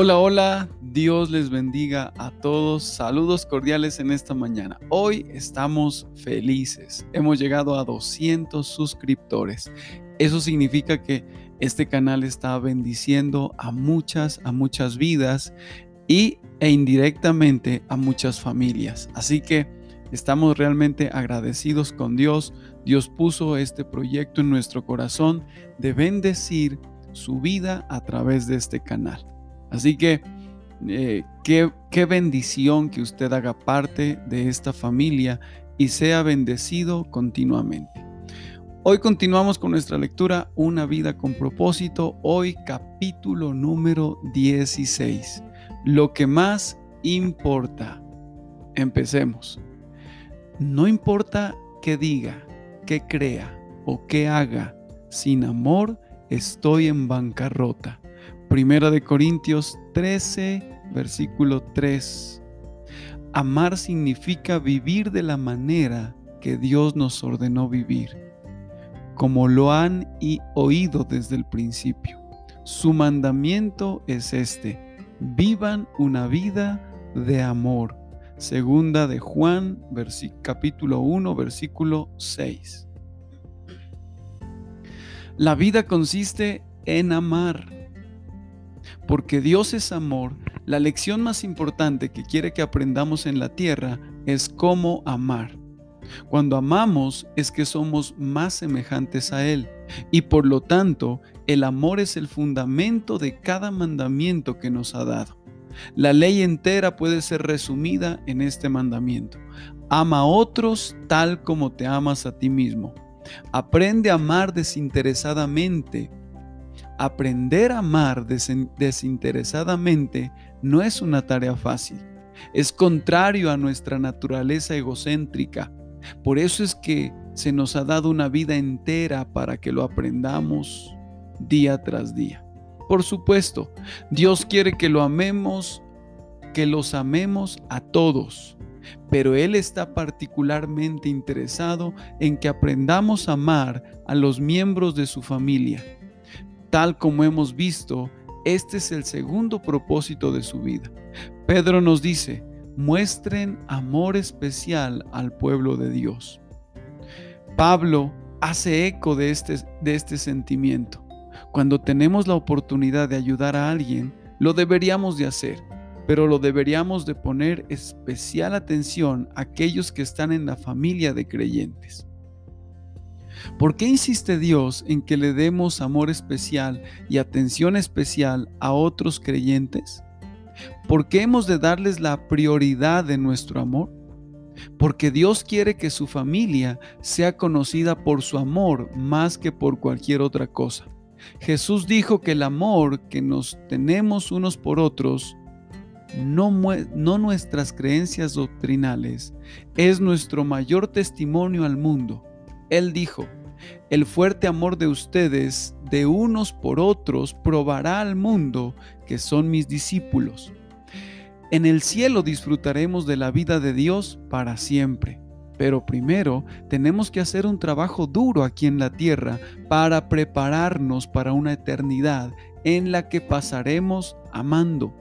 Hola, hola, Dios les bendiga a todos. Saludos cordiales en esta mañana. Hoy estamos felices. Hemos llegado a 200 suscriptores. Eso significa que este canal está bendiciendo a muchas, a muchas vidas y e indirectamente a muchas familias. Así que estamos realmente agradecidos con Dios. Dios puso este proyecto en nuestro corazón de bendecir su vida a través de este canal. Así que eh, qué, qué bendición que usted haga parte de esta familia y sea bendecido continuamente. Hoy continuamos con nuestra lectura Una vida con propósito, hoy capítulo número 16. Lo que más importa. Empecemos. No importa qué diga, qué crea o qué haga, sin amor estoy en bancarrota. Primera de Corintios 13, versículo 3. Amar significa vivir de la manera que Dios nos ordenó vivir, como lo han y oído desde el principio. Su mandamiento es este, vivan una vida de amor. Segunda de Juan, capítulo 1, versículo 6. La vida consiste en amar porque Dios es amor, la lección más importante que quiere que aprendamos en la tierra es cómo amar. Cuando amamos es que somos más semejantes a Él y por lo tanto el amor es el fundamento de cada mandamiento que nos ha dado. La ley entera puede ser resumida en este mandamiento. Ama a otros tal como te amas a ti mismo. Aprende a amar desinteresadamente Aprender a amar desinteresadamente no es una tarea fácil. Es contrario a nuestra naturaleza egocéntrica. Por eso es que se nos ha dado una vida entera para que lo aprendamos día tras día. Por supuesto, Dios quiere que lo amemos, que los amemos a todos, pero Él está particularmente interesado en que aprendamos a amar a los miembros de su familia Tal como hemos visto, este es el segundo propósito de su vida. Pedro nos dice, muestren amor especial al pueblo de Dios. Pablo hace eco de este, de este sentimiento. Cuando tenemos la oportunidad de ayudar a alguien, lo deberíamos de hacer, pero lo deberíamos de poner especial atención a aquellos que están en la familia de creyentes. ¿Por qué insiste Dios en que le demos amor especial y atención especial a otros creyentes? ¿Por qué hemos de darles la prioridad de nuestro amor? Porque Dios quiere que su familia sea conocida por su amor más que por cualquier otra cosa. Jesús dijo que el amor que nos tenemos unos por otros, no, nuestras creencias doctrinales, es nuestro mayor testimonio al mundo él dijo, el fuerte amor de ustedes de unos por otros probará al mundo que son mis discípulos. En el cielo disfrutaremos de la vida de Dios para siempre. Pero primero tenemos que hacer un trabajo duro aquí en la tierra para prepararnos para una eternidad en la que pasaremos amando.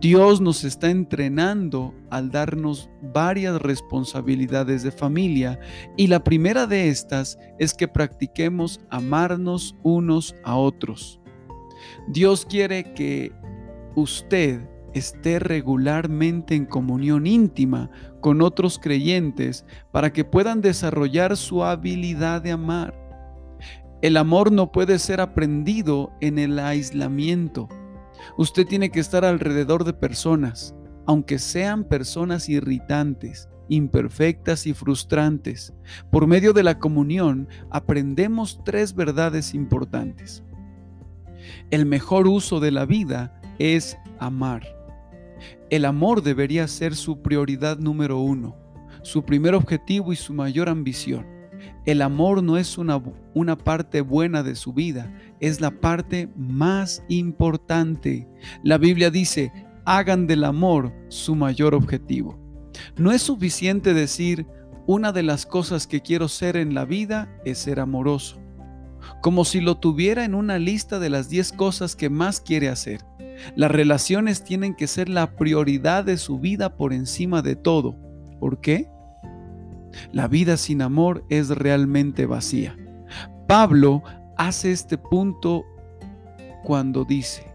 Dios nos está entrenando al darnos varias responsabilidades de familia y la primera de estas es que practiquemos amarnos unos a otros. Dios quiere que usted esté regularmente en comunión íntima con otros creyentes para que puedan desarrollar su habilidad de amar. El amor no puede ser aprendido en el aislamiento. Usted tiene que estar alrededor de personas, aunque sean personas irritantes, imperfectas y frustrantes. Por medio de la comunión aprendemos tres verdades importantes. El mejor uso de la vida es amar. El amor debería ser su prioridad número uno, su primer objetivo y su mayor ambición. El amor no es una, una, parte buena de su vida, es la parte más importante. La Biblia dice, hagan del amor su mayor objetivo. No es suficiente decir, una de las cosas que quiero ser en la vida es ser amoroso, como si lo tuviera en una lista de las 10 cosas que más quiere hacer. Las relaciones tienen que ser la prioridad de su vida por encima de todo. ¿Por qué? La vida sin amor es realmente vacía. Pablo hace este punto cuando dice,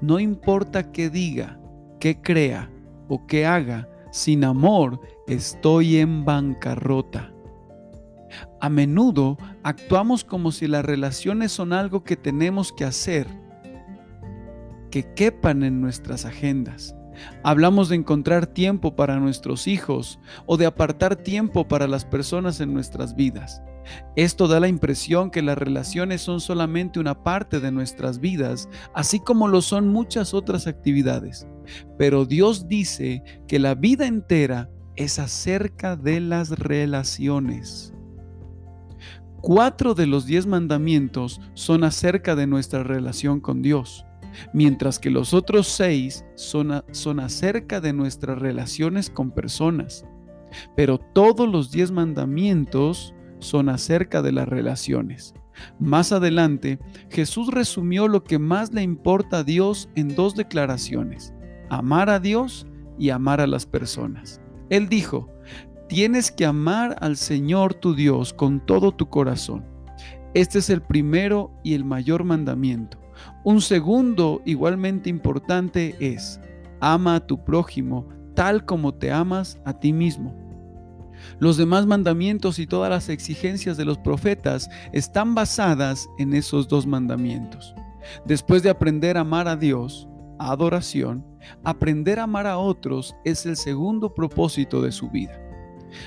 no importa qué diga, qué crea o qué haga, sin amor estoy en bancarrota. A menudo actuamos como si las relaciones son algo que tenemos que hacer, que quepan en nuestras agendas. Hablamos de encontrar tiempo para nuestros hijos o de apartar tiempo para las personas en nuestras vidas. Esto da la impresión que las relaciones son solamente una parte de nuestras vidas, así como lo son muchas otras actividades. Pero Dios dice que la vida entera es acerca de las relaciones. Cuatro de los diez mandamientos son acerca de nuestra relación con Dios, mientras que los otros seis son, son acerca de nuestras relaciones con personas. Pero todos los diez mandamientos son acerca de las relaciones. Más adelante, Jesús resumió lo que más le importa a Dios en dos declaraciones, amar a Dios y amar a las personas. Él dijo, tienes que amar al Señor tu Dios con todo tu corazón. Este es el primero y el mayor mandamiento. Un segundo igualmente importante es, ama a tu prójimo tal como te amas a ti mismo. Los demás mandamientos y todas las exigencias de los profetas están basadas en esos dos mandamientos. Después de aprender a amar a Dios, adoración, aprender a amar a otros es el segundo propósito de su vida.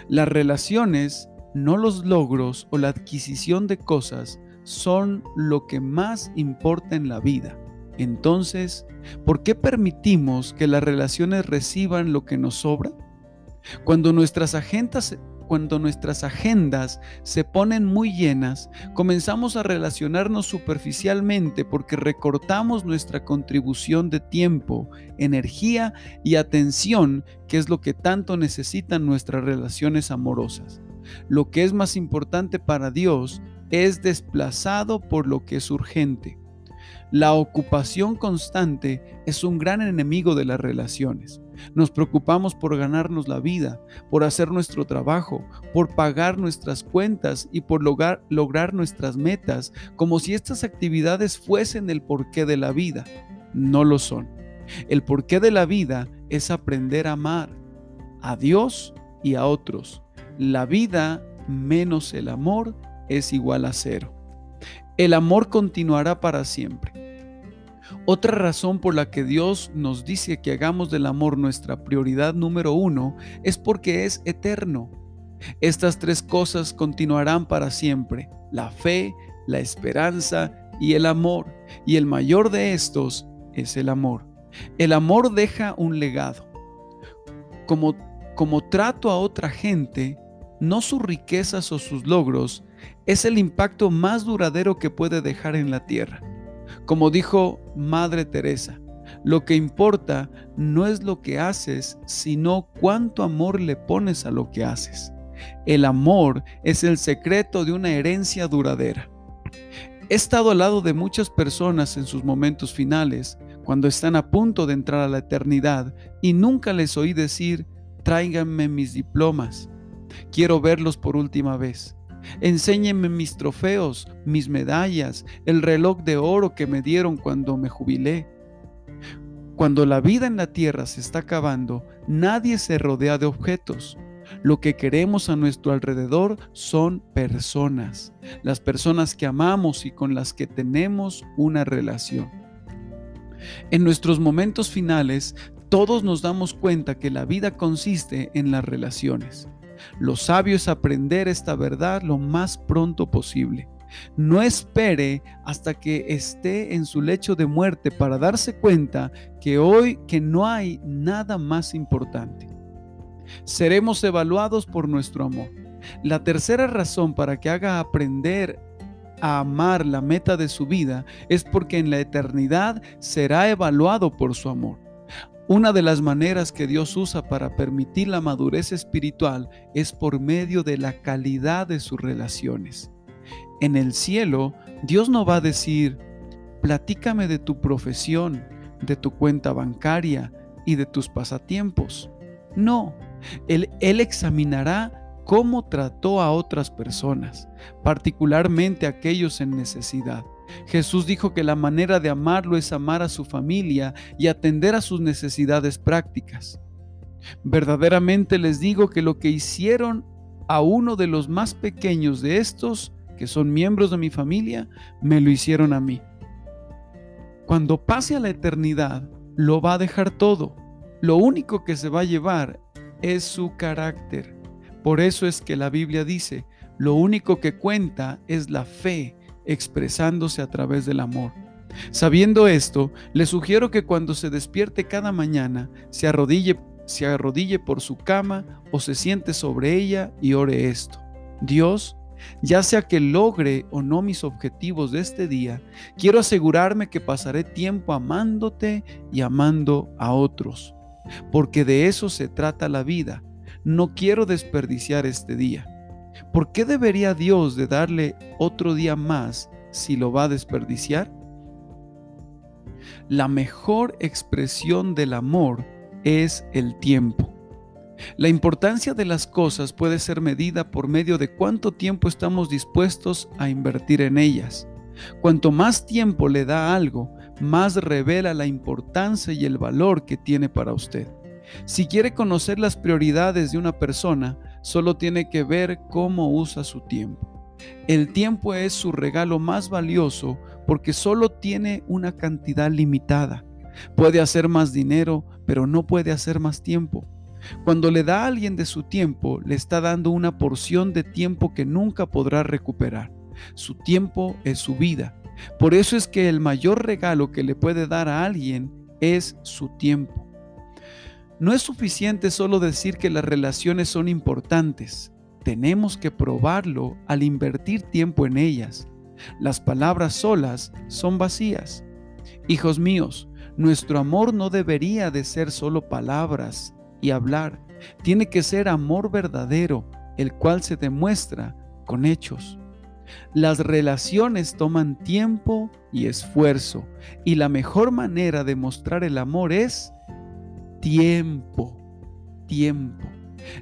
Las relaciones, no los logros o la adquisición de cosas, son lo que más importa en la vida. Entonces, ¿por qué permitimos que las relaciones reciban lo que nos sobra? Cuando nuestras agendas, se ponen muy llenas, comenzamos a relacionarnos superficialmente porque recortamos nuestra contribución de tiempo, energía y atención, que es lo que tanto necesitan nuestras relaciones amorosas. Lo que es más importante para Dios es desplazado por lo que es urgente. La ocupación constante es un gran enemigo de las relaciones. Nos preocupamos por ganarnos la vida, por hacer nuestro trabajo, por pagar nuestras cuentas y por lograr, lograr nuestras metas, como si estas actividades fuesen el porqué de la vida. No lo son. El porqué de la vida es aprender a amar a Dios y a otros. La vida menos el amor es igual a cero. El amor continuará para siempre. Otra razón por la que Dios nos dice que hagamos del amor nuestra prioridad número uno es porque es eterno. Estas tres cosas continuarán para siempre, la fe, la esperanza y el amor. Y el mayor de estos es el amor. El amor deja un legado. Como, como trato a otra gente, no sus riquezas o sus logros, es el impacto más duradero que puede dejar en la tierra. Como dijo Madre Teresa, lo que importa no es lo que haces, sino cuánto amor le pones a lo que haces. El amor es el secreto de una herencia duradera. He estado al lado de muchas personas en sus momentos finales, cuando están a punto de entrar a la eternidad, y nunca les oí decir, tráiganme mis diplomas, quiero verlos por última vez. Enséñenme mis trofeos, mis medallas, el reloj de oro que me dieron cuando me jubilé. Cuando la vida en la tierra se está acabando, nadie se rodea de objetos. Lo que queremos a nuestro alrededor son personas, las personas que amamos y con las que tenemos una relación. En nuestros momentos finales, todos nos damos cuenta que la vida consiste en las relaciones. Lo sabio es aprender esta verdad lo más pronto posible. No espere hasta que esté en su lecho de muerte para darse cuenta que hoy que no hay nada más importante. Seremos evaluados por nuestro amor. La tercera razón para que haga aprender a amar la meta de su vida es porque en la eternidad será evaluado por su amor. Una de las maneras que Dios usa para permitir la madurez espiritual es por medio de la calidad de sus relaciones. En el cielo, Dios no va a decir, platícame de tu profesión, de tu cuenta bancaria y de tus pasatiempos. No, Él, él examinará cómo trató a otras personas, particularmente aquellos en necesidad. Jesús dijo que la manera de amarlo es amar a su familia y atender a sus necesidades prácticas. Verdaderamente les digo que lo que hicieron a uno de los más pequeños de estos, que son miembros de mi familia, me lo hicieron a mí. Cuando pase a la eternidad, lo va a dejar todo. Lo único que se va a llevar es su carácter. Por eso es que la Biblia dice, lo único que cuenta es la fe expresándose a través del amor. Sabiendo esto, le sugiero que cuando se despierte cada mañana, se arrodille, se arrodille por su cama o se siente sobre ella y ore esto. Dios, ya sea que logre o no mis objetivos de este día, quiero asegurarme que pasaré tiempo amándote y amando a otros, porque de eso se trata la vida. No quiero desperdiciar este día. ¿Por qué debería Dios de darle otro día más si lo va a desperdiciar? La mejor expresión del amor es el tiempo. La importancia de las cosas puede ser medida por medio de cuánto tiempo estamos dispuestos a invertir en ellas. Cuanto más tiempo le da algo, más revela la importancia y el valor que tiene para usted. Si quiere conocer las prioridades de una persona, solo tiene que ver cómo usa su tiempo. El tiempo es su regalo más valioso porque solo tiene una cantidad limitada. Puede hacer más dinero, pero no puede hacer más tiempo. Cuando le da a alguien de su tiempo, le está dando una porción de tiempo que nunca podrá recuperar. Su tiempo es su vida. Por eso es que el mayor regalo que le puede dar a alguien es su tiempo. No es suficiente solo decir que las relaciones son importantes. Tenemos que probarlo al invertir tiempo en ellas. Las palabras solas son vacías. Hijos míos, nuestro amor no debería de ser solo palabras y hablar. Tiene que ser amor verdadero, el cual se demuestra con hechos. Las relaciones toman tiempo y esfuerzo, y la mejor manera de mostrar el amor es tiempo, tiempo.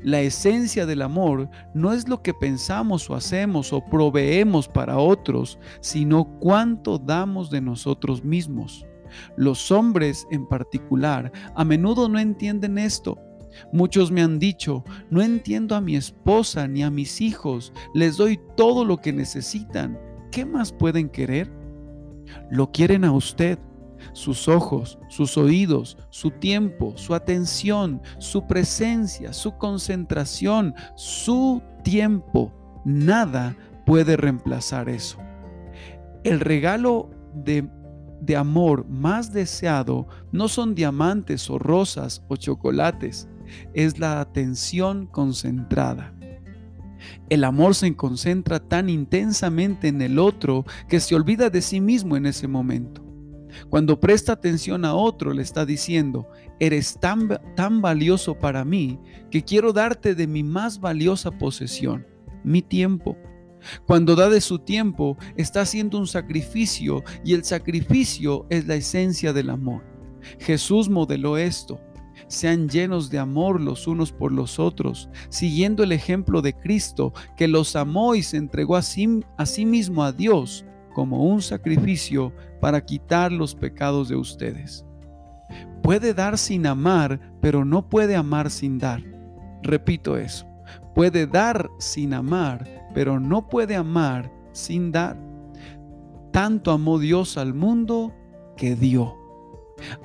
La esencia del amor no es lo que pensamos o hacemos o proveemos para otros, sino cuánto damos de nosotros mismos. Los hombres en particular a menudo no entienden esto. Muchos me han dicho, no entiendo a mi esposa ni a mis hijos, les doy todo lo que necesitan. ¿Qué más pueden querer? Lo quieren a usted sus ojos, sus oídos, su tiempo, su atención, su presencia, su concentración, su tiempo. Nada puede reemplazar eso. El regalo de, de amor más deseado no son diamantes o rosas o chocolates, es la atención concentrada. El amor se concentra tan intensamente en el otro que se olvida de sí mismo en ese momento. Cuando presta atención a otro, le está diciendo, eres tan, tan valioso para mí que quiero darte de mi más valiosa posesión, mi tiempo. Cuando da de su tiempo, está haciendo un sacrificio y el sacrificio es la esencia del amor. Jesús modeló esto. Sean llenos de amor los unos por los otros, siguiendo el ejemplo de Cristo, que los amó y se entregó a a sí mismo a Dios como un sacrificio para quitar los pecados de ustedes. Puede dar sin amar, pero no puede amar sin dar. Repito eso. Puede dar sin amar, pero no puede amar sin dar. Tanto amó Dios al mundo que dio.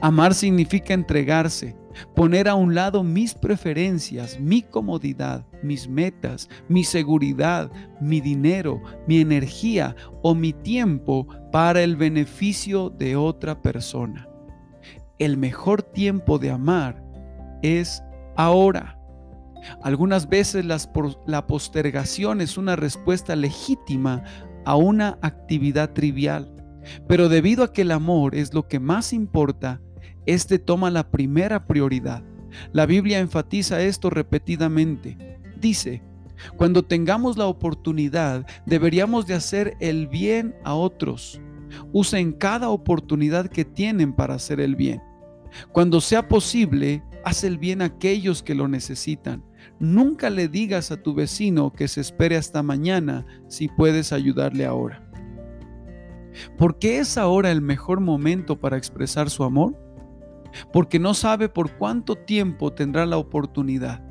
Amar significa entregarse, poner a un lado mis preferencias, mi comodidad, mis metas, mi seguridad, mi dinero, mi energía o mi tiempo para el beneficio de otra persona. El mejor tiempo de amar es ahora. Algunas veces la postergación es una respuesta legítima a una actividad trivial, pero debido a que el amor es lo que más importa, este toma la primera prioridad. La Biblia enfatiza esto repetidamente. Dice, cuando tengamos la oportunidad, deberíamos de hacer el bien a otros. Usen cada oportunidad que tienen para hacer el bien. Cuando sea posible, haz el bien a aquellos que lo necesitan. Nunca le digas a tu vecino que se espere hasta mañana si puedes ayudarle ahora. ¿Por qué es ahora el mejor momento para expresar su amor? Porque no sabe por cuánto tiempo tendrá la oportunidad.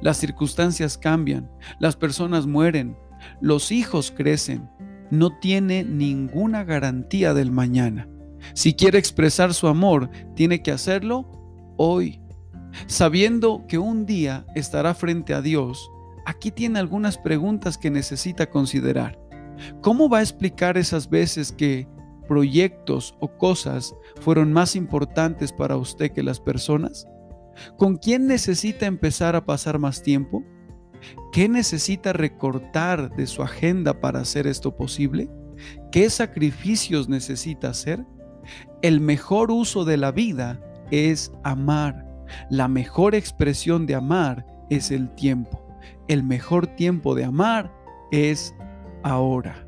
Las circunstancias cambian, las personas mueren, los hijos crecen. No tiene ninguna garantía del mañana. Si quiere expresar su amor, tiene que hacerlo hoy. Sabiendo que un día estará frente a Dios, aquí tiene algunas preguntas que necesita considerar. ¿Cómo va a explicar esas veces que proyectos o cosas fueron más importantes para usted que las personas? ¿Con quién necesita empezar a pasar más tiempo? ¿Qué necesita recortar de su agenda para hacer esto posible? ¿Qué sacrificios necesita hacer? El mejor uso de la vida es amar. La mejor expresión de amar es el tiempo. El mejor tiempo de amar es ahora.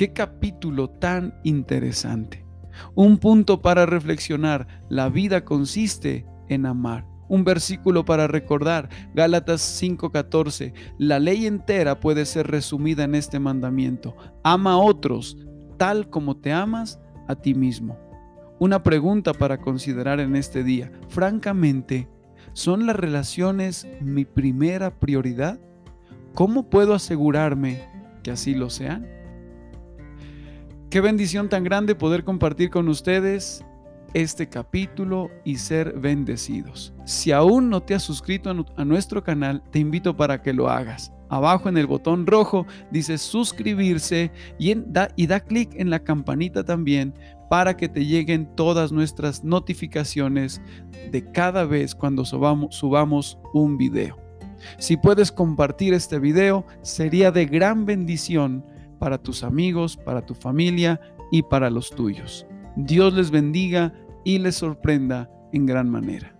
Qué capítulo tan interesante. Un punto para reflexionar. La vida consiste en amar. Un versículo para recordar, Gálatas 5:14. La ley entera puede ser resumida en este mandamiento. Ama a otros tal como te amas a ti mismo. Una pregunta para considerar en este día. Francamente, ¿son las relaciones mi primera prioridad? ¿Cómo puedo asegurarme que así lo sean? Qué bendición tan grande poder compartir con ustedes este capítulo y ser bendecidos. Si aún no te has suscrito a nuestro canal, te invito para que lo hagas. Abajo en el botón rojo dice suscribirse y, da, da clic en la campanita también para que te lleguen todas nuestras notificaciones de cada vez cuando subamos, subamos un video. Si puedes compartir este video, sería de gran bendición para tus amigos, para tu familia y para los tuyos. Dios les bendiga y les sorprenda en gran manera.